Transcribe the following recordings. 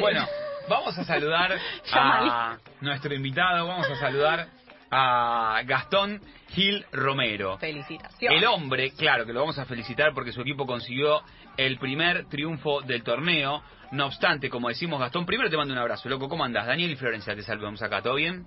Bueno, vamos a saludar a nuestro invitado, vamos a saludar a Gastón Gil Romero. Felicitaciones. El hombre, claro que lo vamos a felicitar porque su equipo consiguió el primer triunfo del torneo. No obstante, como decimos Gastón, primero te mando un abrazo, loco. ¿Cómo andás? Daniel y Florencia, te saludamos acá. ¿Todo bien?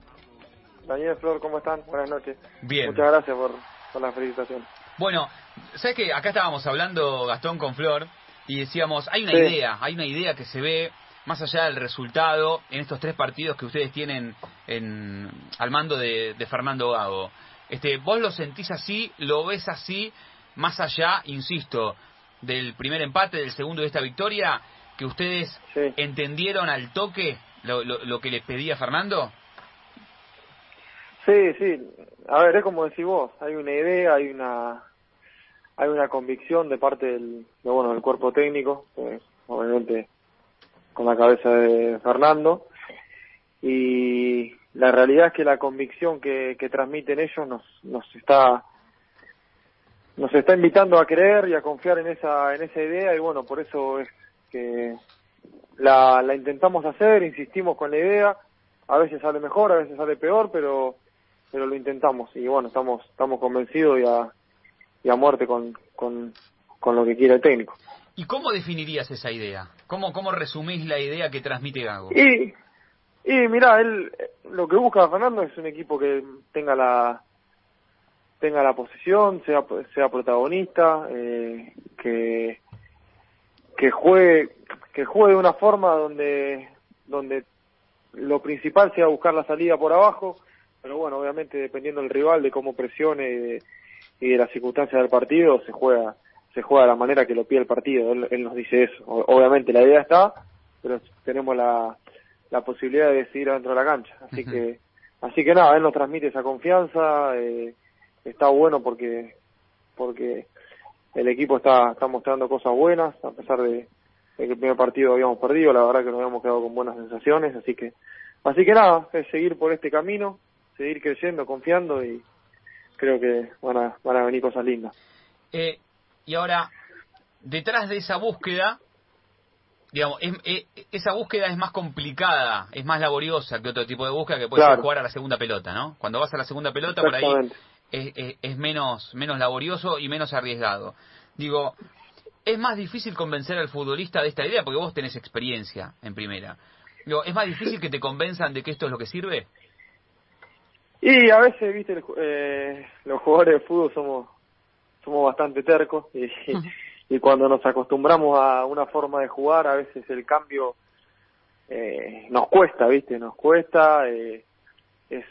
Daniel Flor, ¿cómo están? Buenas noches. Bien. Muchas gracias por, por la felicitación. Bueno, ¿sabes qué? Acá estábamos hablando, Gastón, con Flor, y decíamos, hay una Sí. idea, hay una idea que se ve más allá del resultado en estos tres partidos que ustedes tienen en, al mando de, de Fernando Gago. Este, ¿Vos lo sentís así, lo ves así, más allá, insisto, del primer empate, del segundo de esta victoria, que ustedes Sí. entendieron al toque lo, lo, lo que les pedía Fernando? Sí, sí. A ver, es como decís vos, hay una idea, hay una hay una convicción de parte del, de, bueno, del cuerpo técnico, pues, obviamente con la cabeza de Fernando, y la realidad es que la convicción que, que transmiten ellos nos, nos está nos está invitando a creer y a confiar en esa en esa idea. Y bueno por eso es que la, la intentamos hacer insistimos con la idea. A veces sale mejor a veces sale peor pero pero lo intentamos. Y bueno estamos estamos convencidos y a y a muerte con con, con lo que quiere el técnico. ¿Y cómo definirías esa idea? ¿Cómo, cómo resumís la idea que transmite Gago? Y, y mira, él lo que busca Fernando es un equipo que tenga la tenga la posesión, sea sea protagonista, eh, que que juegue que juegue de una forma donde donde lo principal sea buscar la salida por abajo, pero bueno, obviamente dependiendo del rival, de cómo presione y de, y de las circunstancias del partido, se juega se juega de la manera que lo pide el partido. Él, él nos dice eso. O- Obviamente la idea está, pero tenemos la, la posibilidad de decidir dentro de la cancha. Así que así que nada, él nos transmite esa confianza. eh, está bueno porque porque el equipo está está mostrando cosas buenas a pesar de, de que el primer partido habíamos perdido. La verdad que nos habíamos quedado con buenas sensaciones. Así que así que nada, es seguir por este camino, seguir creyendo, confiando y creo que van a van a venir cosas lindas. Eh, y ahora, detrás de esa búsqueda, digamos, es- eh, esa búsqueda es más complicada, es más laboriosa que otro tipo de búsqueda que puede ser jugar a la segunda pelota, ¿no? Cuando vas a la segunda pelota, por ahí es, es- es menos, menos laborioso y menos arriesgado. Digo, es más difícil convencer al futbolista de esta idea porque vos tenés experiencia en primera. Digo, ¿es más difícil que te convenzan de que esto es lo que sirve? Y a veces, viste, el eh, los jugadores de fútbol somos somos bastante tercos y, y cuando nos acostumbramos a una forma de jugar, a veces el cambio eh, nos cuesta, viste, nos cuesta, eh, es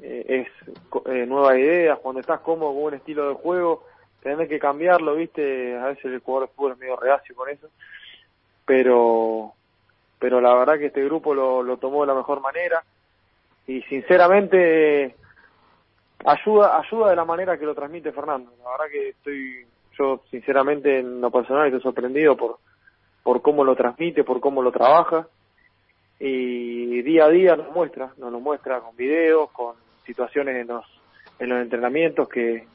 eh, es eh, nueva idea, cuando estás cómodo con un estilo de juego, tenés que cambiarlo, viste, a veces el jugador de fútbol es medio reacio con eso, pero pero la verdad que este grupo lo, lo tomó de la mejor manera y sinceramente ayuda ayuda de la manera que lo transmite Fernando. La verdad que estoy yo sinceramente en lo personal estoy sorprendido por por cómo lo transmite por cómo lo trabaja. Y día a día nos muestra nos lo muestra con videos con situaciones en los en los entrenamientos que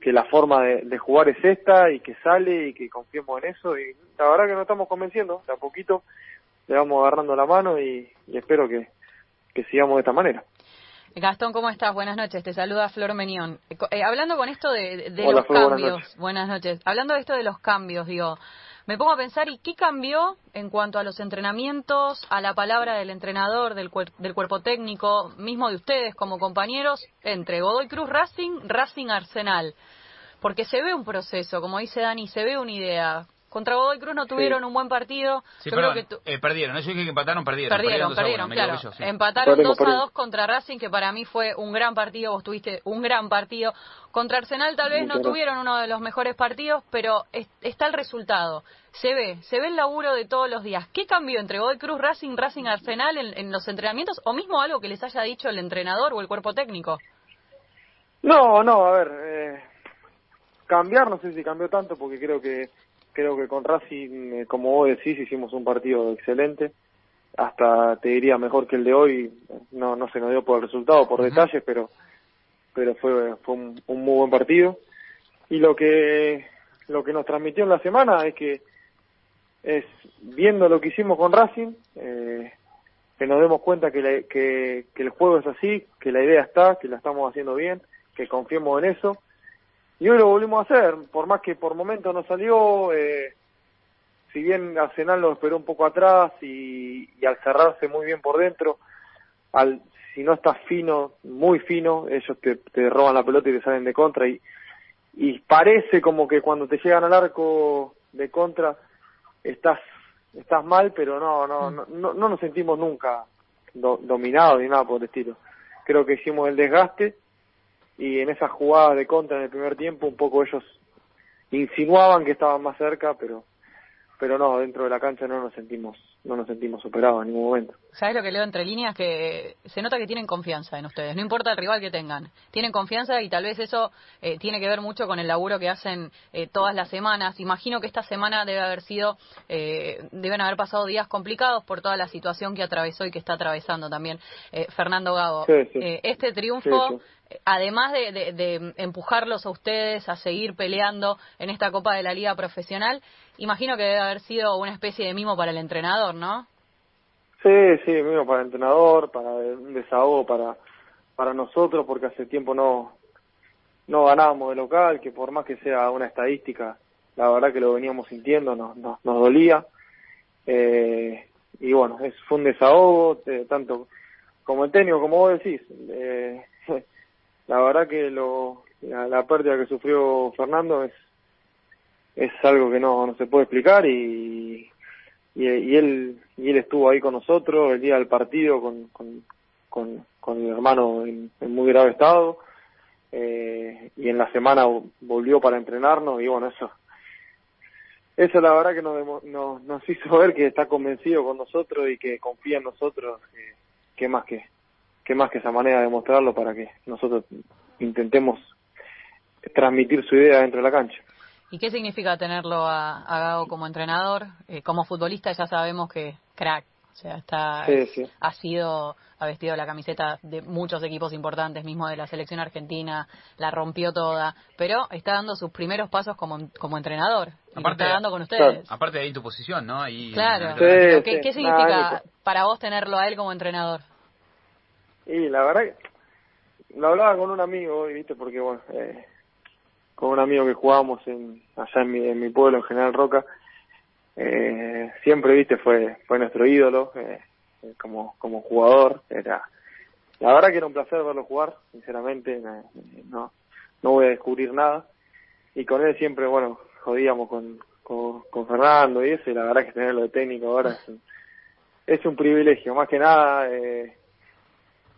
que la forma de, de jugar es esta y que sale y que confiemos en eso. Y la verdad que nos estamos convenciendo de a poquito le vamos agarrando la mano y, y espero que, que sigamos de esta manera Gastón, ¿cómo estás? Buenas noches. Te saluda Flor Menión. Eh, eh, hablando con esto de, de Hola, los Flor, buenas cambios. noches. buenas noches. Hablando de esto de los cambios, digo, me pongo a pensar, ¿y qué cambió en cuanto a los entrenamientos, a la palabra del entrenador, del, cuer- del cuerpo técnico, mismo de ustedes como compañeros, entre Godoy Cruz Racing, Racing Arsenal? Porque se ve un proceso, como dice Dani, se ve una idea. Contra Godoy Cruz no tuvieron un buen partido. Sí, Yo perdón, creo que tu- eh, perdieron. ¿no? Yo dije que empataron, perdieron. Perdieron, 2 a 1, perdieron, me claro. equivoqué yo, sí. Empataron Perdimos, 2 a perdimos. 2 contra Racing, que para mí fue un gran partido. Vos tuviste un gran partido. Contra Arsenal tal vez no tuvieron uno de los mejores partidos, pero es- está el resultado. Se ve, se ve el laburo de todos los días. ¿Qué cambió entre Godoy Cruz, Racing, Racing Arsenal en, en los entrenamientos? O mismo algo que les haya dicho el entrenador o el cuerpo técnico. No, no, a ver, eh, cambiar no sé si cambió tanto porque creo que creo que con Racing, eh, como vos decís, hicimos un partido excelente, hasta te diría mejor que el de hoy, no no se nos dio por el resultado, por detalles, pero pero fue fue un, un muy buen partido. Y lo que lo que nos transmitió en la semana es que es viendo lo que hicimos con Racing, eh, que nos demos cuenta que, que, que, el juego es así, que la idea está, que la estamos haciendo bien, que confiemos en eso. Y hoy lo volvimos a hacer, por más que por momentos no salió, eh, si bien Arsenal lo esperó un poco atrás y, y, al cerrarse muy bien por dentro, al si no estás fino, muy fino, ellos te, te roban la pelota y te salen de contra y, y parece como que cuando te llegan al arco de contra estás estás mal, pero no no mm. no, no, nos sentimos nunca dominados ni nada por el estilo. Creo que hicimos el desgaste y en esas jugadas de contra en el primer tiempo un poco ellos insinuaban que estaban más cerca, pero pero no, dentro de la cancha no nos sentimos no nos sentimos superados en ningún momento. ¿Sabes lo que leo entre líneas? Que se nota que tienen confianza en ustedes, no importa el rival que tengan. Tienen confianza y tal vez eso eh, tiene que ver mucho con el laburo que hacen eh, todas las semanas. Imagino que esta semana debe haber sido, eh, deben haber pasado días complicados por toda la situación que atravesó y que está atravesando también Fernando Gago. este triunfo además de, de, empujarlos a ustedes a seguir peleando en esta Copa de la Liga Profesional, imagino que debe haber sido una especie de mimo para el entrenador, ¿no? Sí, sí, mimo para el entrenador, para un desahogo para, para nosotros, porque hace tiempo no, no ganábamos de local, que por más que sea una estadística, la verdad que lo veníamos sintiendo, nos, nos, nos dolía. Eh, y bueno, es, fue un desahogo, eh, tanto como el técnico, como vos decís. Eh, la verdad que lo, la, pérdida que sufrió Fernando es es algo que no, no se puede explicar y, y, él y él estuvo ahí con nosotros el día del partido con con, mi hermano en, muy grave estado eh, y en la semana volvió para entrenarnos y bueno eso eso la verdad que nos, nos, nos hizo ver que está convencido con nosotros y que confía en nosotros eh, que más que qué más que esa manera de mostrarlo para que nosotros intentemos transmitir su idea dentro de la cancha. ¿Y qué significa tenerlo a, Gago como entrenador? Eh, como futbolista ya sabemos que crack, o sea, está, ha sido, ha vestido la camiseta de muchos equipos importantes, mismo de la selección argentina, la rompió toda, pero está dando sus primeros pasos como, como entrenador. Aparte, está dando con ustedes. Aparte de ahí tu posición, ¿no? claro. ¿Qué, ¿Qué, significa para vos tenerlo a él como entrenador? Y la verdad que lo hablaba con un amigo hoy, ¿viste? Porque, bueno, eh, con un amigo que jugábamos en, allá en mi, en mi pueblo, en General Roca, eh, siempre, ¿viste? Fue, fue nuestro ídolo eh, como, como jugador. Era, la verdad que era un placer verlo jugar, sinceramente, no, no voy a descubrir nada. Y con él siempre, bueno, jodíamos con, con, con Fernando y eso, y la verdad que tenerlo de técnico ahora es un, es un privilegio, más que nada, eh,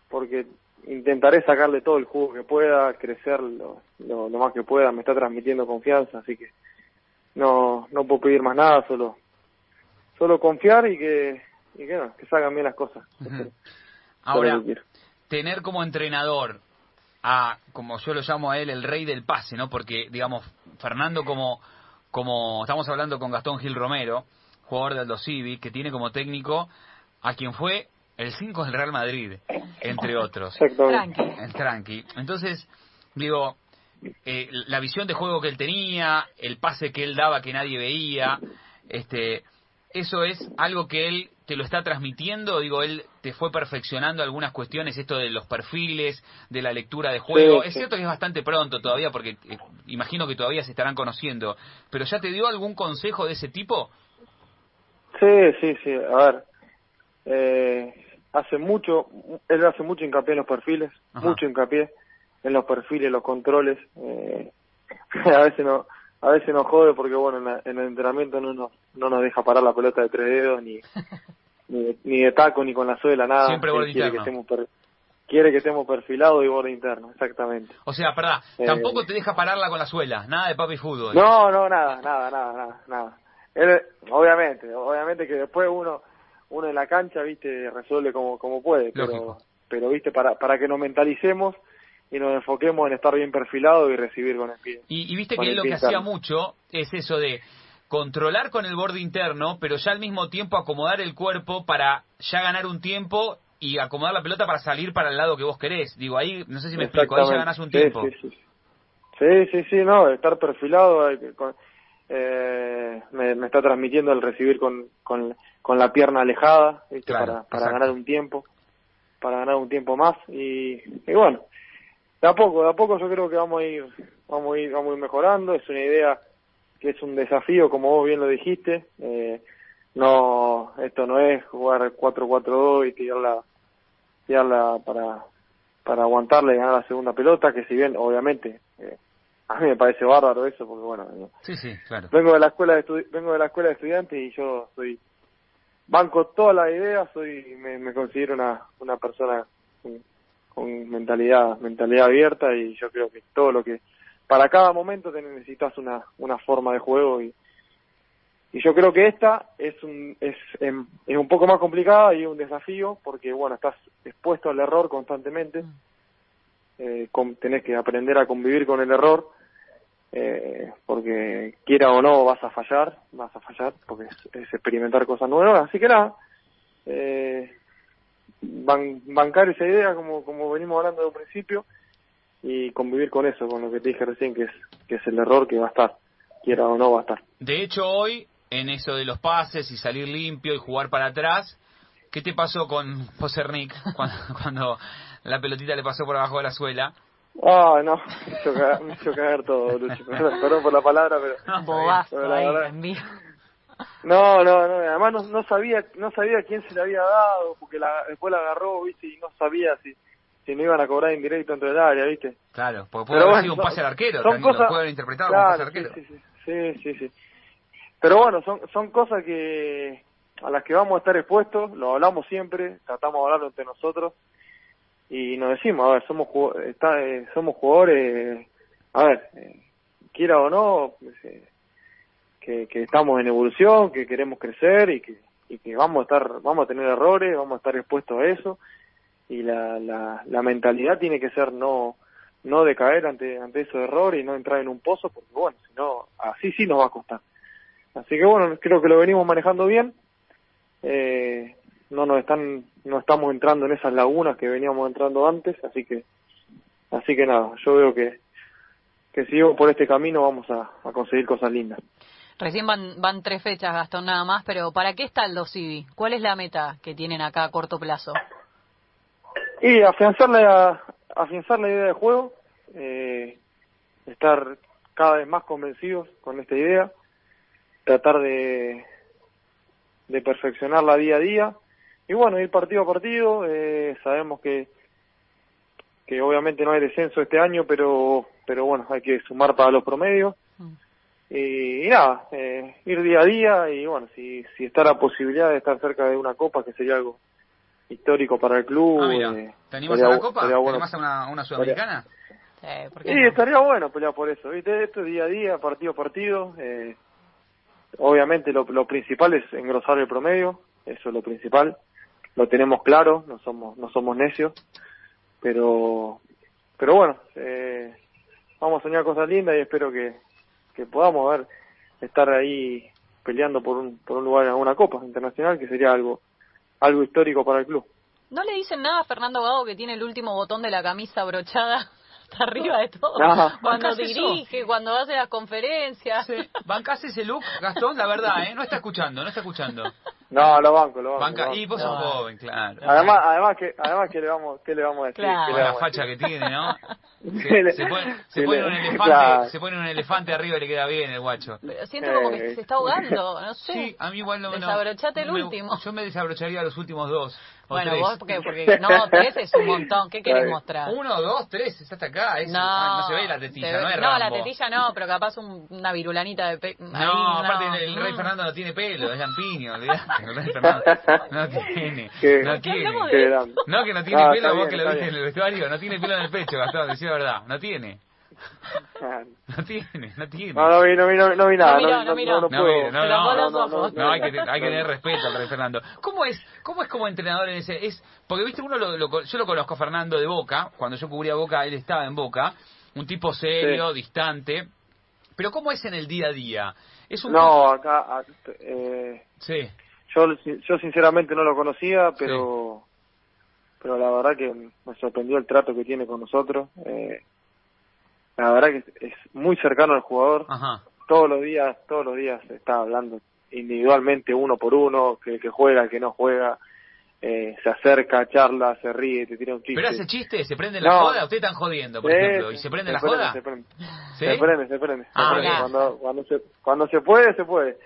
porque intentaré sacarle todo el jugo que pueda, crecer lo, lo, más que pueda, me está transmitiendo confianza, así que no no puedo pedir más nada, solo solo confiar y que y que, que salgan bien las cosas. Ahora, tener como entrenador a, como yo lo llamo a él, el rey del pase, ¿no? Porque, digamos, Fernando como, como estamos hablando con Gastón Gil Romero, jugador del Aldo que tiene como técnico a quien fue el 5 del Real Madrid, entre otros. Tranqui. Tranqui. Entonces, digo, eh, la visión de juego que él tenía, el pase que él daba que nadie veía, este, eso es algo que él te lo está transmitiendo, digo, él te fue perfeccionando algunas cuestiones, esto de los perfiles, de la lectura de juego. es cierto que es bastante pronto todavía, porque eh, imagino que todavía se estarán conociendo, pero ¿ya te dio algún consejo de ese tipo? Sí, sí, sí, a ver, eh, hace mucho, él hace mucho hincapié en los perfiles, mucho hincapié en los perfiles, los controles. Eh, a veces no, a veces nos jode porque bueno, en, el entrenamiento no nos, no nos deja parar la pelota de tres dedos ni, ni, de, taco ni con la suela nada. Siempre borde quiere Que estemos quiere que estemos perfilados y borde interno, exactamente. O sea, perdón, eh, tampoco te deja pararla con la suela, nada de papi fútbol. No, no, nada, nada, nada, nada, nada. Él, obviamente, obviamente que después uno uno en la cancha, viste, resuelve como, como puede, pero, pero viste, para, para que nos mentalicemos y nos enfoquemos en estar bien perfilado y recibir con el pie. Y, viste que él lo que hacía mucho es eso de controlar con el borde interno, pero ya al mismo tiempo acomodar el cuerpo para ya ganar un tiempo y acomodar la pelota para salir para el lado que vos querés. Digo, ahí, no sé si me explico, ahí ya ganás un tiempo. Sí, sí, sí. Sí, sí, no, estar perfilado, eh, me, me, está transmitiendo el recibir con, con, con la pierna alejada, ¿viste? para, para ganar un tiempo, para ganar un tiempo más y, y bueno, de a poco, de a poco yo creo que vamos a ir, vamos a ir, vamos a ir mejorando, es una idea que es un desafío, como vos bien lo dijiste, eh, no, esto no es jugar 4-4-2 y tirarla, tirarla para, para aguantarle y ganar la segunda pelota, que si bien obviamente eh, a mí me parece bárbaro eso porque bueno sí, sí, claro. vengo de la escuela de vengo de la escuela de estudiantes y yo soy banco todas las ideas soy me, me considero una una persona con, con, mentalidad mentalidad abierta y yo creo que todo lo que para cada momento te necesitas una una forma de juego y y yo creo que esta es un es, em, es un poco más complicada y un desafío porque bueno estás expuesto al error constantemente eh, con, tenés que aprender a convivir con el error eh, porque quiera o no vas a fallar, vas a fallar porque es, experimentar cosas nuevas, así que nada, eh, ban, bancar esa idea como, venimos hablando de un principio y convivir con eso, con lo que te dije recién que es, que es el error que va a estar, quiera o no va a estar. De hecho hoy, en eso de los pases y salir limpio y jugar para atrás, ¿qué te pasó con José Rick cuando, cuando la pelotita le pasó por abajo de la suela? Ah, no, me hizo cagar, me hizo cagar todo, Lucho. Perdón por la palabra, pero... Bobazo ahí, No, no, no, además no, no, sabía no sabía quién se le había dado, porque la, después la agarró, viste, y no sabía si si no iban a cobrar en directo dentro del área, viste. Claro, porque puede haber sido un pase al arquero, son cosas, puede haber interpretado un pase al arquero. Sí sí, sí, sí, sí. Pero bueno, son, son cosas que a las que vamos a estar expuestos, lo hablamos siempre, tratamos de hablarlo entre nosotros, y nos decimos, a ver, somos está, eh, somos jugadores, a ver, eh, quiera o no, pues, eh, que, que estamos en evolución, que queremos crecer y que, y que vamos a estar, vamos a tener errores, vamos a estar expuestos a eso y la, la, la mentalidad tiene que ser no no decaer ante ante esos errores y no entrar en un pozo porque bueno, si no, así sí nos va a costar. Así que bueno, creo que lo venimos manejando bien. Eh, no nos están no estamos entrando en esas lagunas que veníamos entrando antes así que así que nada yo veo que que si por este camino vamos a, a conseguir cosas lindas Recién van, van tres fechas, Gastón, nada más, pero ¿para qué está el Dosivi? ¿Cuál es la meta que tienen acá a corto plazo? Y afianzar la, afianzar la idea de juego, eh, estar cada vez más convencidos con esta idea, tratar de, de perfeccionarla día a día y bueno, ir partido a partido, eh, sabemos que que obviamente no hay descenso este año, pero pero bueno, hay que sumar para los promedios. Mm. Y, nada, eh, ir día a día y bueno, si, si está la posibilidad de estar cerca de una copa, que sería algo histórico para el club. Ah, eh, ¿Te animas a la copa? ¿Te animas a una, una sudamericana? Sí, estaría bueno pelear por eso, ¿viste? Esto es día a día, partido a partido. Eh, obviamente lo, lo principal es engrosar el promedio, eso es lo principal lo tenemos claro, no somos, no somos necios, pero, pero bueno, eh, vamos a soñar cosas lindas y espero que, que podamos ver, estar ahí peleando por un, por un lugar en alguna copa internacional, que sería algo, algo histórico para el club. ¿No le dicen nada a Fernando Gago que tiene el último botón de la camisa abrochada hasta arriba de todo? Cuando dirige, cuando hace las conferencias. Sí. ¿Bancás ese look, Gastón? La verdad, ¿eh? No está escuchando, no está escuchando. No, lo banco, lo banco. Banca, y vos sos joven, claro. Además, además que, además que le vamos, ¿qué le vamos a decir? Claro. la facha que tiene, ¿no? Se, se, pone, se pone un elefante, se pone un elefante arriba y le queda bien el guacho. Pero siento como que se está ahogando, no sé. Sí, a mí igual no. Desabrochate el último. Yo me desabrocharía los últimos dos. Bueno, tres. vos, porque, porque no, tres es un montón. ¿Qué querés mostrar? Uno, dos, tres, está hasta acá. Es, no, ah, no se ve la tetilla, ve, no es No, Rambo. la tetilla no, pero capaz un, una virulanita de pelo. No, ahí, aparte no. el rey Mm. Fernando no tiene pelo, es lampiño, olvidate. El rey Fernando no tiene, Qué- no tiene. No, que no tiene Ah, pelo, está vos bien, que lo viste en bien. el vestuario, no tiene pelo en el pecho, Gastón, decía la verdad, no tiene. No tiene, no tiene. No, no vi, no vi, no, no vi nada. No, no. No, puedo. no, no, hay que, hay que tener respeto al rey Fernando. ¿Cómo es, cómo es como entrenador en ese? Es, porque viste, uno lo, lo- yo lo conozco a Fernando de Boca, cuando yo cubría Boca, él estaba en Boca, un tipo serio, distante. Pero ¿cómo es en el día a día? Es un No, acá, eh, Sí, yo, yo sinceramente no lo conocía, pero, pero la verdad que me sorprendió el trato que tiene con nosotros. Eh, la verdad que es, muy cercano al jugador. ajá. todos los días, todos los días está hablando individualmente uno por uno, que, que juega, que no juega, eh, se acerca, charla, se ríe, te tira un chiste. ¿Pero hace chiste? ¿Se prende la No. joda? ¿Ustedes están jodiendo, por Sí, ejemplo? ¿Y se prende se la prende, joda? Se prende, ¿Sí? se prende, se prende. se Ah, prende. Cuando, cuando, se, cuando se puede, se puede.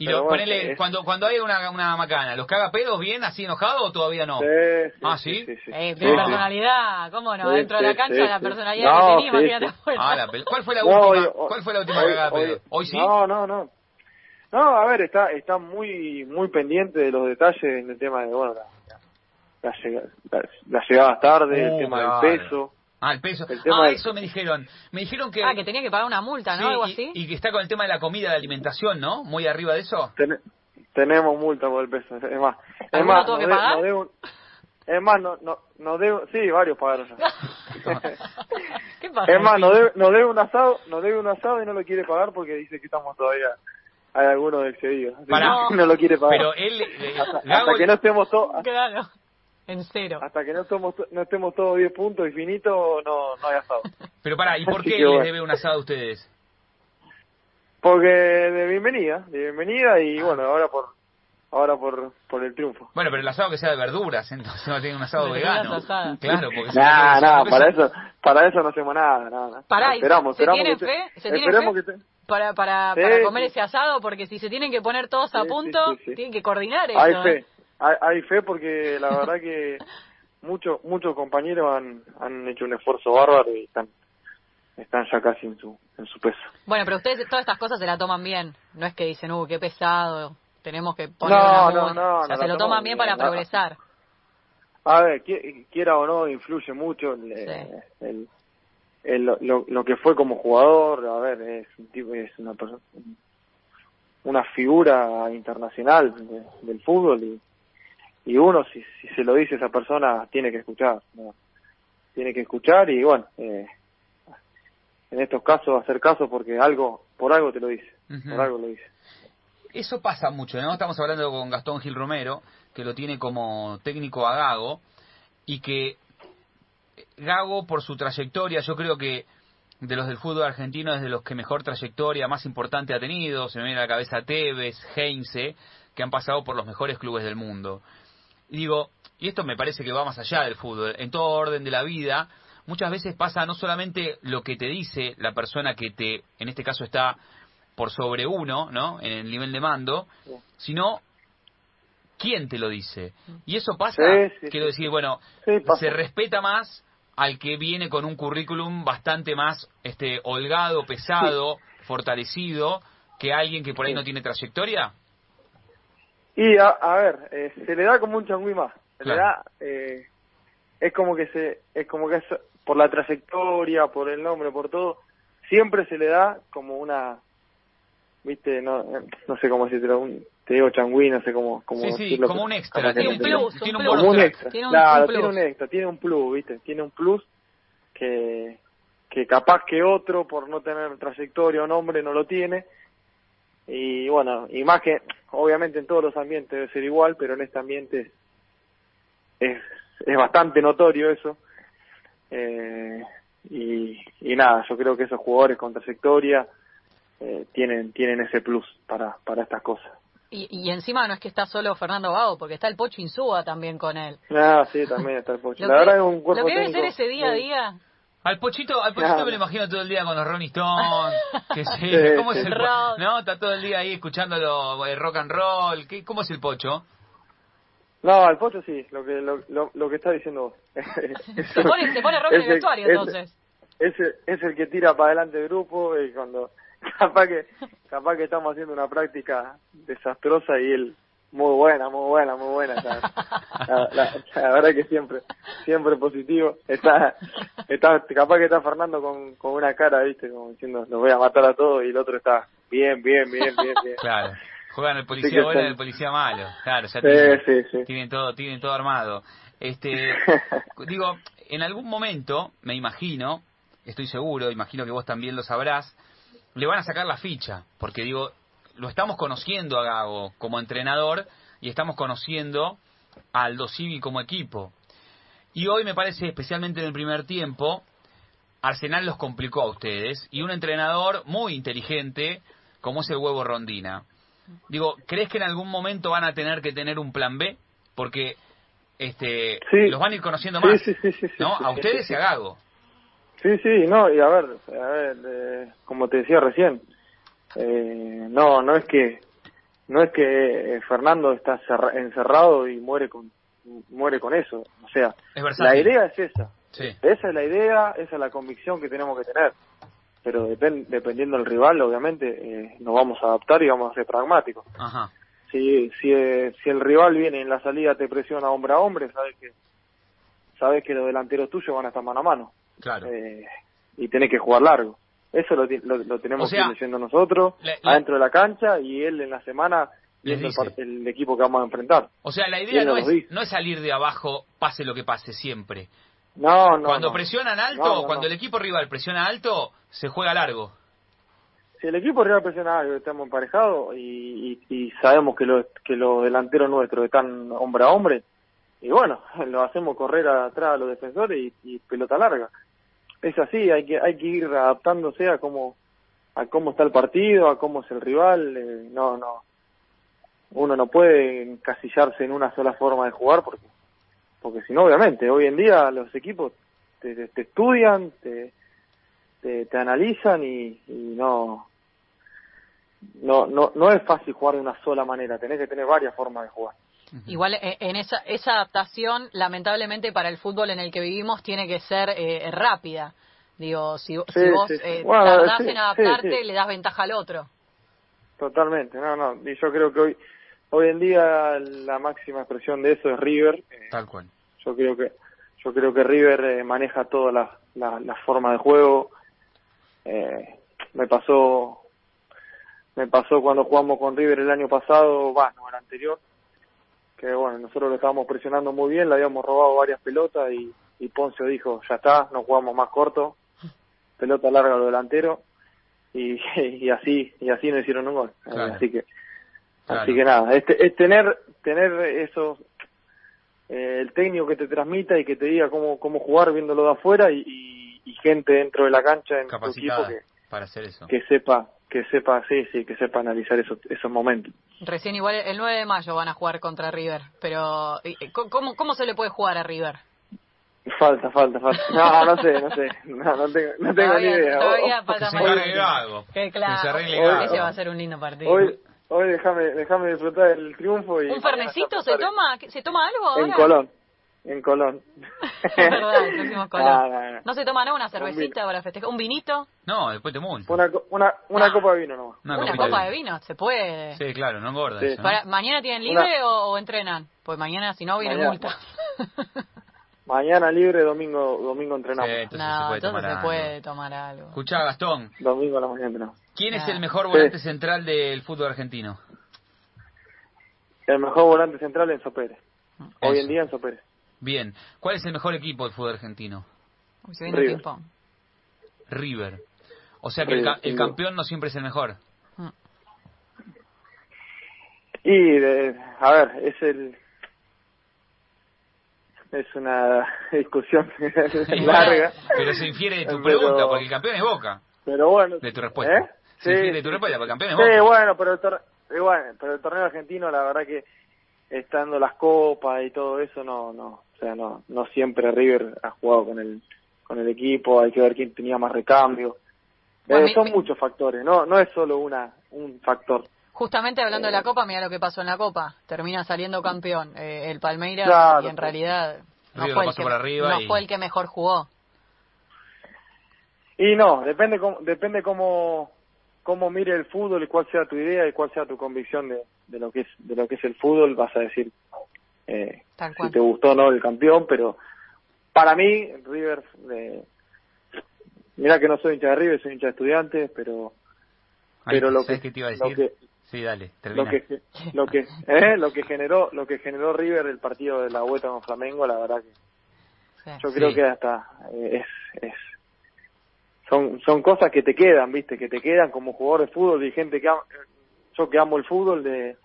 Y Pero lo, bueno, ponele, es- cuando, cuando hay una, una macana, ¿los caga pedos bien, así enojado o todavía no? Sí, sí, Ah, ¿sí? sí, sí. Eh, personalidad, ¿cómo no? Sí, Dentro de la cancha, sí, la personalidad No, que tenía, imagínate. Ah, la pel- ¿Cuál fue la No, última? hoy- ¿Cuál fue la última hoy- cagada pedo? ¿Hoy sí? No, no, no. No, a ver, está está muy muy pendiente de los detalles en el tema de, bueno, la, la, la- las llegadas tarde, Uh, el tema claro. del peso. Ah, el peso. Ah, eso me dijeron. Me dijeron que... Ah, que tenía que pagar una multa, ¿no? sí, Algo y- así. Y, que está con el tema de la comida, de alimentación, ¿no? Muy arriba de eso. Ten- tenemos multa por el peso, es más. Es ¿Alguno más, tuvo que de- pagar? un- es más, no, no, nos debe, sí, varios pagaron ya. ¿Qué pasa? Es más, nos debe, nos debe un asado, nos debe un asado y no lo quiere pagar porque dice que estamos todavía, hay algunos excedidos. Que no lo quiere pagar. Pero él... eh, hasta, Gago- hasta que no estemos todos, Claro, en cero. hasta que no estemos, no estemos todos 10 puntos y finito, no, no hay asado. Pero pará, ¿y por qué les bueno. debe un asado a ustedes? Porque de bienvenida, de bienvenida y bueno, ahora por, ahora por, por el triunfo. Bueno, pero el asado que sea de verduras, entonces no tiene un asado vegano. asadas. Claro, porque si Nah, no, nah, para eso, para eso no hacemos nada, nada. Pará, ¿y esperamos, se esperamos tiene que fe? ¿Se tiene esperemos fe? te- Para, para, Sí, para comer sí. ese asado, porque si se tienen que poner todos a Sí, punto, sí, sí. tienen que coordinar eso. Hay ¿eh? fe, hay, hay fe porque la verdad que muchos muchos compañeros han, han hecho un esfuerzo bárbaro y están están ya casi en su en su peso. Bueno, pero ustedes todas estas cosas se la toman bien. No es que dicen, uh, qué pesado, tenemos que poner No, una no, no, O sea, no se lo toman bien para progresar. A ver, qui- quiera o no, influye mucho el, Sí. el- el- lo, lo que fue como jugador. A ver, es un tipo, es una persona, una figura internacional de- del fútbol y, y uno, si, si se lo dice a esa persona, tiene que escuchar. ¿no? Tiene que escuchar y bueno, eh, en estos casos hacer caso porque algo, por algo te lo dice, por algo lo dice. Eso pasa mucho, ¿no? Estamos hablando con Gastón Gil Romero, que lo tiene como técnico a Gago, y que Gago, por su trayectoria, yo creo que de los del fútbol argentino es de los que mejor trayectoria, más importante ha tenido. Se me viene a la cabeza Tevez, Heinze, que han pasado por los mejores clubes del mundo. Y digo, y esto me parece que va más allá del fútbol, en todo orden de la vida, muchas veces pasa no solamente lo que te dice la persona que te, en este caso está por sobre uno, ¿no? En el nivel de mando, sino quién te lo dice. Y eso pasa, Sí, sí, quiero decir, bueno, Sí, se respeta más al que viene con un currículum bastante más este holgado, pesado, fortalecido, que alguien que por ahí no tiene trayectoria. Y a, a ver, eh, se le da como un changüí más. Se Claro. le da, eh, es como que se, es como que es, por la trayectoria, por el nombre, por todo, siempre se le da como una, viste, no, no sé cómo decirlo, un, te digo changüí, no sé cómo, cómo Sí, sí, decirlo, como un extra, Tiene un plus, tiene un un track. extra, Tiene un- claro, un tiene plus. un extra, tiene un plus, viste, tiene un plus que, que capaz que otro por no tener trayectoria o nombre no lo tiene y bueno, y más que obviamente en todos los ambientes debe ser igual, pero en este ambiente es, es bastante notorio eso eh, y, y nada, yo creo que esos jugadores con trayectoria eh, tienen tienen ese plus para para estas cosas. Y, y encima no es que está solo Fernando Vago, porque está el Pocho Insúa también con él. Ah, sí, también está el Pocho. Lo La que- verdad es un cuerpo Lo que debe ser técnico ese día a día. Al Pochito, al Pochito Claro. me lo imagino todo el día con los Rolling Stones, que sí, Sí, ¿cómo es el Rock. No, está todo el día ahí escuchándolo eh, rock and roll, ¿Qué, ¿cómo es el Pocho? No, el Pocho sí, lo que lo, lo, lo que está diciendo vos. Se pone, se pone rock en el Es el- vestuario, es- entonces. es el, es el que tira para adelante el grupo y cuando capaz que capaz que estamos haciendo una práctica desastrosa y él muy buena muy buena muy buena la, la- la- la verdad que siempre siempre positivo. Está está capaz que está Fernando con, con una cara viste como diciendo los voy a matar a todos y el otro está bien bien bien bien bien Claro, juegan el policía bueno y el policía malo, claro, ya Sí, tienen, sí, sí. tienen todo, tienen todo armado. Este, digo, en algún momento, me imagino, estoy seguro, imagino que vos también lo sabrás, le van a sacar la ficha, porque digo, lo estamos conociendo a Gago como entrenador y estamos conociendo a Aldo Civi como equipo. Y hoy me parece, especialmente en el primer tiempo, Arsenal los complicó a ustedes y un entrenador muy inteligente como es el huevo Rondina. Digo, ¿crees que en algún momento van a tener que tener un plan B? Porque este los van a ir conociendo más, ¿no? a ustedes y a Gago. Sí, sí, no, y a ver, a ver, eh, como te decía recién, eh, no, no es que no es que eh, Fernando está encerrado y muere con muere con eso, o sea, la idea es esa, esa es la idea, esa es la convicción que tenemos que tener, pero dependiendo del rival, obviamente, eh, nos vamos a adaptar y vamos a ser pragmáticos. Ajá. Si, si, si el rival viene en la salida te presiona hombre a hombre, sabes que sabes que los delanteros tuyos van a estar mano a mano. Claro. Eh, y tenés que jugar largo. Eso lo, lo, tenemos que ir diciendo nosotros, adentro de la cancha, y él en la semana viendo el, equipo que vamos a enfrentar. O sea, la idea no es, no es salir de abajo, pase lo que pase, siempre. No, no. Cuando presionan alto, cuando el equipo rival presiona alto, se juega largo. Si el equipo rival presiona alto, estamos emparejados y, y, sabemos que los, que los delanteros nuestros están hombre a hombre, y bueno, lo hacemos correr atrás a los defensores y pelota larga es así, hay que hay que ir adaptándose a cómo a cómo está el partido, a cómo es el rival, eh, no no uno no puede encasillarse en una sola forma de jugar porque porque si no obviamente hoy en día los equipos te, estudian, te, te, analizan y, no no no no es fácil jugar de una sola manera, tenés que tener varias formas de jugar. Igual eh, en esa, esa adaptación, lamentablemente para el fútbol en el que vivimos, tiene que ser eh, rápida. Digo, si, si vos eh, tardás en adaptarte, le das ventaja al otro. Totalmente, no, no. Y yo creo que hoy, hoy en día la máxima expresión de eso es River. Tal cual. Yo creo que, yo creo que River maneja toda la, la, forma de juego. me pasó, me pasó cuando jugamos con River el año pasado, va, no, el anterior que bueno, nosotros lo estábamos presionando muy bien, le habíamos robado varias pelotas y, y Poncio dijo, ya está, no jugamos más corto, pelota larga a lo delantero y, y así y así no hicieron un gol. Así que así que nada, este, es tener tener eso eh, el técnico que te transmita y que te diga cómo cómo jugar viéndolo de afuera y, y, gente dentro de la cancha en tu equipo que para hacer eso. que sepa que sepa, sí, sí, que sepa analizar esos, esos momentos. Recién igual el 9 de mayo van a jugar contra River, pero ¿cómo, cómo se le puede jugar a River? Falta, falta, falta. No, no sé, no sé. No, no tengo, no tengo ni idea. Todavía falta que se algo. Que claro. se arregle Ese va a ser un lindo partido. Hoy, hoy déjame, déjame disfrutar del triunfo y... ¿Un fernecito se toma? ¿Se toma algo ahora? En Colón en Colón. es verdad, el Colón. No, se toma nada una cervecita para festejar? ¿Un vinito? No, después te mundo. Una, una, una ah. copa de vino nomás. Una, copa de vino, se puede. Sí, claro, no engorda eso. Para, ¿Mañana tienen libre o, entrenan? Pues mañana, si no, viene multa. mañana libre, domingo domingo entrenamos. Sí, entonces no, se puede, entonces tomar, se puede tomar algo. Escuchá, Gastón. Domingo a la mañana entrenamos. ¿Quién es el mejor volante central del fútbol argentino? El mejor volante central es Enzo Pérez. Hoy en día Enzo Pérez. Bien. ¿Cuál es el mejor equipo del fútbol argentino? River. River. O sea que el, campeón no siempre es el mejor. Mm. Y, a ver, es el... Es una discusión larga. pero se infiere de tu pregunta, porque el campeón es Boca. Pero bueno. De tu respuesta. ¿Eh? Se infiere de tu respuesta, porque el campeón es Boca. Sí, bueno, pero el, bueno, pero el torneo argentino, la verdad que estando las copas y todo eso, no, no, o sea, no, no siempre River ha jugado con el, con el equipo, hay que ver quién tenía más recambio. Eh, son muchos factores, no, no es solo una, un factor. Justamente hablando de la Copa, mira lo que pasó en la Copa. Termina saliendo campeón eh, el Palmeiras y en realidad no, fue el, que, no fue el que mejor jugó. Y no, depende cómo, depende cómo, cómo mire el fútbol y cuál sea tu idea y cuál sea tu convicción de, de lo que es de lo que es el fútbol, vas a decir eh, si te gustó o no el campeón, pero para mí, River, eh, mira que no soy hincha de River, soy hincha de estudiantes, pero pero lo que, te iba a decir? sí, dale, Lo que, lo que, eh, lo que generó, lo que generó River el partido de la vuelta con Flamengo, la verdad que yo creo que hasta eh, es, es son son cosas que te quedan, viste, que te quedan como jugador de fútbol y gente que yo que amo el fútbol de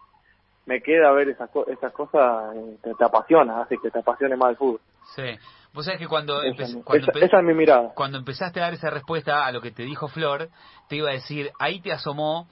me queda ver esas, esas cosas, eh, te, apasiona, hace que te apasione más el fútbol. Sí. Vos sabés que cuando, Esa, empe- es- cuando, esa- empe- esa es mi mirada. cuando empezaste a dar esa respuesta a lo que te dijo Flor, te iba a decir, ahí te asomó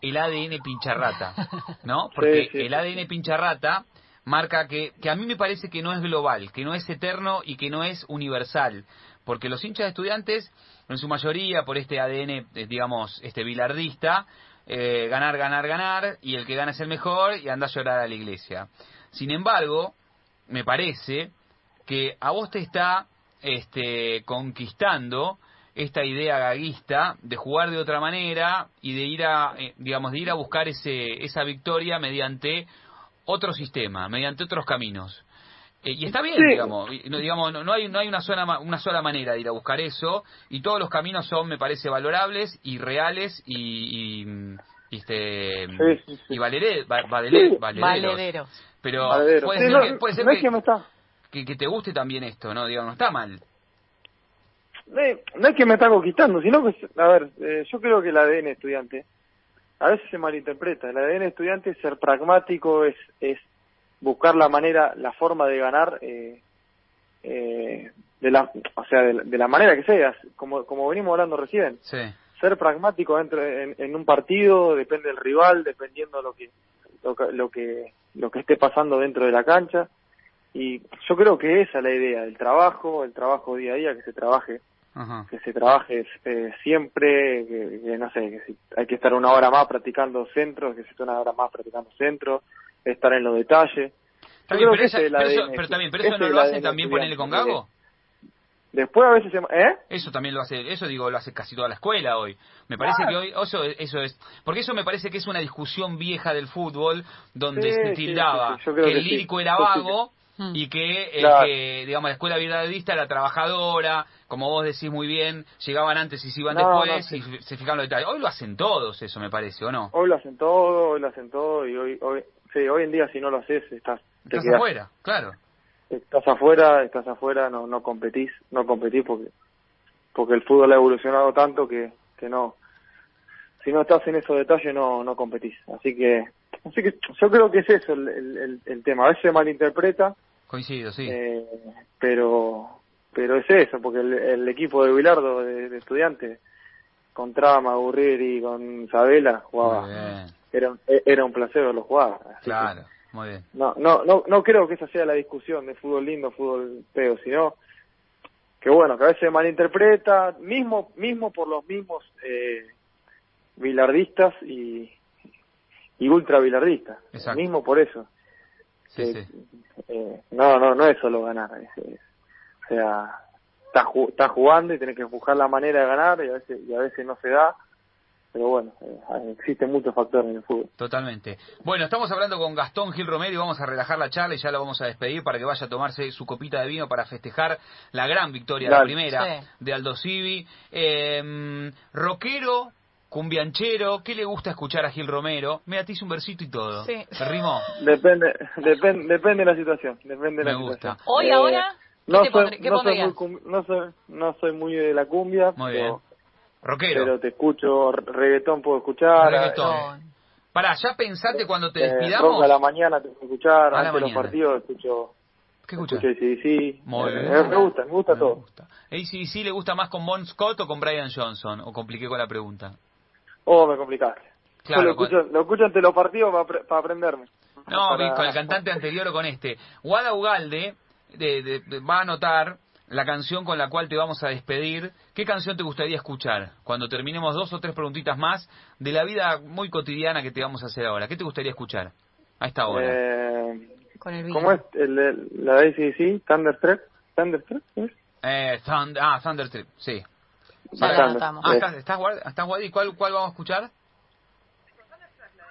el ADN pincharrata, ¿no? Porque sí, el sí. ADN pincharrata marca que, que a mí me parece que no es global, que no es eterno y que no es universal. Porque los hinchas estudiantes, en su mayoría, por este ADN, eh, digamos, este bilardista, eh, ganar, ganar, ganar, y el que gana es el mejor, y anda a llorar a la iglesia. Sin embargo, me parece que a vos te está este, conquistando esta idea gaguista de jugar de otra manera y de ir a, eh, digamos, de ir a buscar ese, esa victoria mediante otro sistema, mediante otros caminos. Eh, y está bien, Sí. digamos, y no, digamos, no, no hay, no hay una, sola, ma- una sola manera de ir a buscar eso y todos los caminos son, me parece, valorables y reales y, y, mm, y, este, Sí, sí, sí. y valere- va- valederos. Pero Valedero. puede Sí, ser, no, que, puede ser no es que- que me está, que, que te guste también esto, ¿no? Digo, no está mal. no es, no es que me está conquistando, sino que, a ver, eh, yo creo que el ADN estudiante a veces se malinterpreta. El ADN estudiante es ser pragmático, es, es buscar la manera, la forma de ganar, eh, eh, de la, o sea, de, la- de la manera que sea, como, como venimos hablando recién. Sí. Ser pragmático dentro en, en un partido, depende del rival, dependiendo lo que, lo que, lo que, lo que esté pasando dentro de la cancha. Y yo creo que esa es la idea, el trabajo, el trabajo día a día, que se trabaje Ajá. que se trabaje eh, siempre, que, que no sé, que si hay que estar una hora más practicando centros, que se esté una hora más practicando centros, estar en los detalles. Pero, esa- eso, también, pero eso no lo hacen ADN también ponerle con. Gago. Después a veces se... ¿Eh? Eso también lo hace, eso digo, lo hace casi toda la escuela hoy. Me parece Ah. que hoy, eso, eso es, porque eso me parece que es una discusión vieja del fútbol donde Sí, se tildaba sí, sí, yo creo que que el sí. lírico era vago Mm. y que, Claro. que, digamos, la escuela viradista era trabajadora, como vos decís muy bien, llegaban antes y se iban No, después no, y se fijaban los detalles. Hoy lo hacen todos eso, me parece, ¿o no? Hoy lo hacen todo, hoy lo hacen todo y hoy, hoy, sí, hoy en día si no lo haces estás, te Estás quedás- afuera, claro. estás afuera, estás afuera, no, no competís, no competís porque, porque el fútbol ha evolucionado tanto que, que no, si no estás en esos detalles no, no competís. Así que, así que yo creo que es eso el, el, tema. A veces se malinterpreta, Coincido, sí. eh, pero, pero es eso, porque el, el equipo de Bilardo de, de estudiantes, con Trama, Gurrieri, con Sabela, jugaba, Muy bien, era, un- era un placer verlo jugar. Que- claro, muy bien. no, no, no, no creo que esa sea la discusión de fútbol lindo, fútbol feo, sino que bueno, que a veces se malinterpreta, mismo, mismo por los mismos eh, bilardistas y, y ultra bilardistas, Exacto. mismo por eso. Sí, que, sí. eh, no, no, no es solo ganar, es- es- o sea, estás jugando y tenés que buscar la manera de ganar y a veces, y a veces no se da, pero bueno, eh, existen muchos factores en el fútbol. Totalmente. Bueno, estamos hablando con Gastón Gil Romero y vamos a relajar la charla y ya lo vamos a despedir para que vaya a tomarse su copita de vino para festejar la gran victoria, la primera Sí. de Aldo Civi. Eh, rockero, cumbianchero, ¿qué le gusta escuchar a Gil Romero? Me atice un versito y todo. Sí. ¿Me rimó? Depende, depende, depende de la situación, depende de la Me gusta. situación. Hoy, Eh, ahora, ¿qué no te soy, pondré- qué no soy pondrías? muy no soy, no soy muy de la cumbia, Muy pero, bien. Rockero. pero te escucho, reggaetón puedo escuchar, Reggaetón. eh, Pará, ya pensate cuando te eh, despidamos. rock a la mañana te puedo escuchar, A antes de los partidos escucho, ¿Qué escuchas? escucho ACDC, Muy eh, bien. me gusta, me gusta Me todo. gusta. ACDC le gusta más con Bon Scott o con Brian Johnson? ¿O compliqué con la pregunta? Oh, me complicaste. Claro, Yo lo escucho, lo escucho ante los partidos para, para aprenderme. No, Para- con el cantante anterior o con este. Wada Ugalde de- de- de- va a anotar la canción con la cual te vamos a despedir. ¿Qué canción te gustaría escuchar cuando terminemos dos o tres preguntitas más de la vida muy cotidiana que te vamos a hacer ahora? ¿Qué te gustaría escuchar a esta hora? Eh, Con el. ¿Cómo es el, de- la de ACDC? ¿Thunderstruck? ¿Thunderstruck? ¿Es? Eh, Thund- ah, Thundertrip, sí. Ya la anotamos. Ah, ¿estás, estás, guard- estás guardado? ¿Y cuál, cuál vamos a escuchar?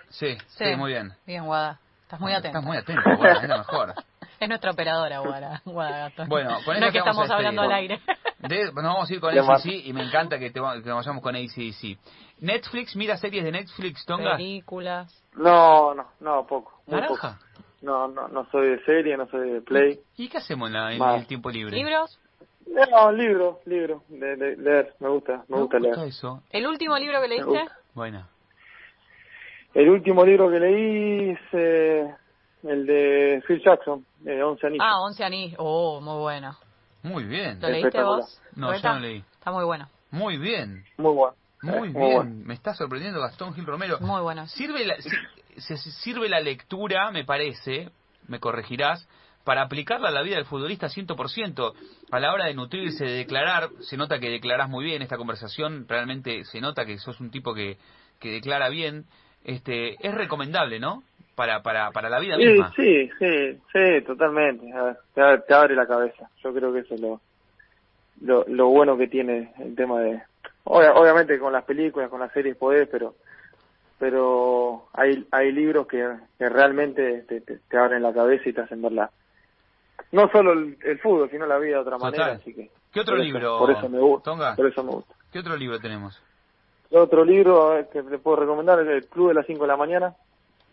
Sí, sí, Sí. muy bien. Bien, Guada. Estás muy atento. Estás muy atento, Guada, es la mejor. Es nuestra operadora, Guada. Guada. Bueno, con no es que estamos hablando al aire. De- nos vamos a ir con ACDC y me encanta que, te, que vayamos con ACDC. Netflix, mira series de Netflix, Tonga. Películas. No, no, no, poco. Muy Naranja. poco. No, no, no soy de serie, no soy de play. ¿Y qué hacemos en, la- en el tiempo libre? ¿Libros? No, libro, libro, de, de- leer, me gusta, me Me gusta gusta leer. eso. ¿El último libro que leíste? Bueno. El último libro que leí es eh, el de Phil Jackson, eh, Once Anillos. Ah, Once Anillos. Oh, muy bueno. Muy bien. ¿Lo leíste vos? No, yo no leí. Está muy bueno. Muy bien. Muy bueno. Muy Eh, bien. bueno. Me está sorprendiendo Gastón Gil Romero. Muy bueno. Sirve la, si- sirve la lectura, me parece, me corregirás, para aplicarla a la vida del futbolista 100%. A la hora de nutrirse, de declarar, se nota que declarás muy bien esta conversación, realmente se nota que sos un tipo que, que declara bien. Este, es recomendable, ¿no? Para, para, para la vida Sí, misma. sí, sí, sí, totalmente. A ver, te, abre- te abre la cabeza. Yo creo que eso es lo, lo, lo bueno que tiene el tema de... obvia- obviamente con las películas, con las series podés, pero pero hay hay libros que, que realmente te, te, te abren la cabeza y te hacen ver la... No solo el, el fútbol, sino la vida de otra Total. manera, así que... ¿Qué otro por eso- libro, Por eso me gusta. Tonga? Por eso me gusta. ¿Qué otro libro tenemos? Otro libro eh, que te puedo recomendar es El Club de las 5 de la mañana.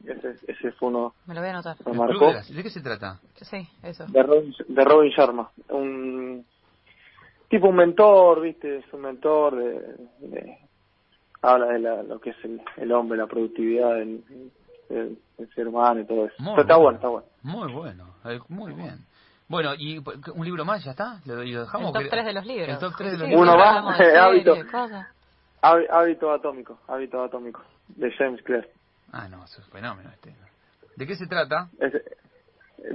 Ese, ese fue uno Me lo voy a anotar. El marcó. De, las- ¿De qué se trata? Sí, eso. de Robin, de Robin Sharma, un tipo un mentor, viste, es un mentor de, de- habla de la- lo que es el, el hombre, la productividad del, del- del ser humano y todo eso. Muy Pero está bueno. está bueno. Muy bueno, muy bien. Bueno, ¿y un libro más ya está? ¿Lo, lo dejamos? El top Que- 3 de los libros. El top 3 de los Sí, libros. Uno más, hábito. Hábito atómico, hábito atómico, de James Clear. Ah, no, es fenómeno este. ¿De qué se trata? Es-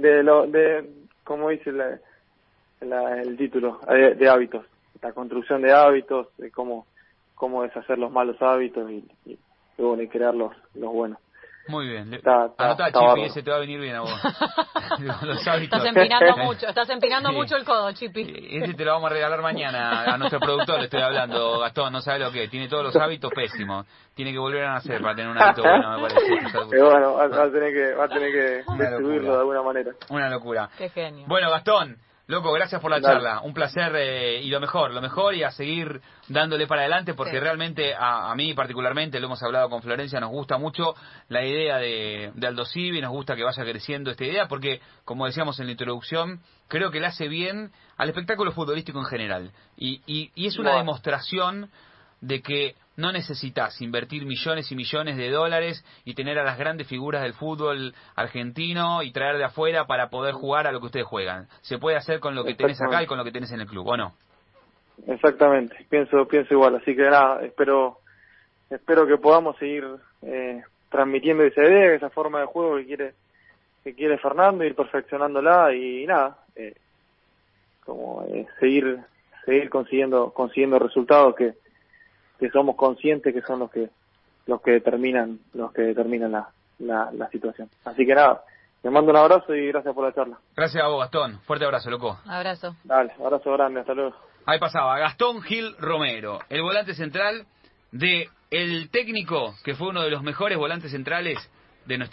de lo, de, como dice la- el título, de, de hábitos, la construcción de hábitos, de cómo, cómo deshacer los malos hábitos y, y, y bueno, y crear los, los buenos. Muy bien. Le- Está- está- Anotá, está Chipi, ese te va a venir bien a vos. Los hábitos. Estás empinando mucho, estás empinando Sí. mucho el codo, Chipi. Eh, Ese te lo vamos a regalar mañana a nuestro productor, le estoy hablando, Gastón, no sabe lo que es, tiene todos los hábitos pésimos, tiene que volver a nacer para tener un hábito bueno, me parece. Pero bueno, va, va a tener que, va a tener que locura. de alguna manera. Una locura. Qué genio. Bueno, Gastón, loco, gracias por la Dale. charla. Un placer eh, y lo mejor, lo mejor y a seguir dándole para adelante porque Sí. realmente a, a mí particularmente, lo hemos hablado con Florencia, nos gusta mucho la idea de, de Aldo Civi, nos gusta que vaya creciendo esta idea porque, como decíamos en la introducción, creo que le hace bien al espectáculo futbolístico en general. Y, y, y es una demostración de que no necesitas invertir millones y millones de dólares y tener a las grandes figuras del fútbol argentino y traer de afuera para poder jugar a lo que ustedes juegan. Se puede hacer con lo que tenés acá y con lo que tenés en el club, ¿o no? Exactamente, pienso, pienso igual, así que nada, espero, espero que podamos seguir eh, transmitiendo esa idea, esa forma de juego que quiere, que quiere Fernando, ir perfeccionándola y, nada, eh, como eh, seguir, seguir consiguiendo, consiguiendo resultados que, que somos conscientes que son los que, los que determinan, los que determinan la, la, la situación. Así que nada, te mando un abrazo y gracias por la charla. Gracias a vos, Gastón. Fuerte abrazo, loco. Abrazo. Dale, abrazo grande, hasta luego. Ahí pasaba Gastón Gil Romero, el volante central de el técnico que fue uno de los mejores volantes centrales de nuestro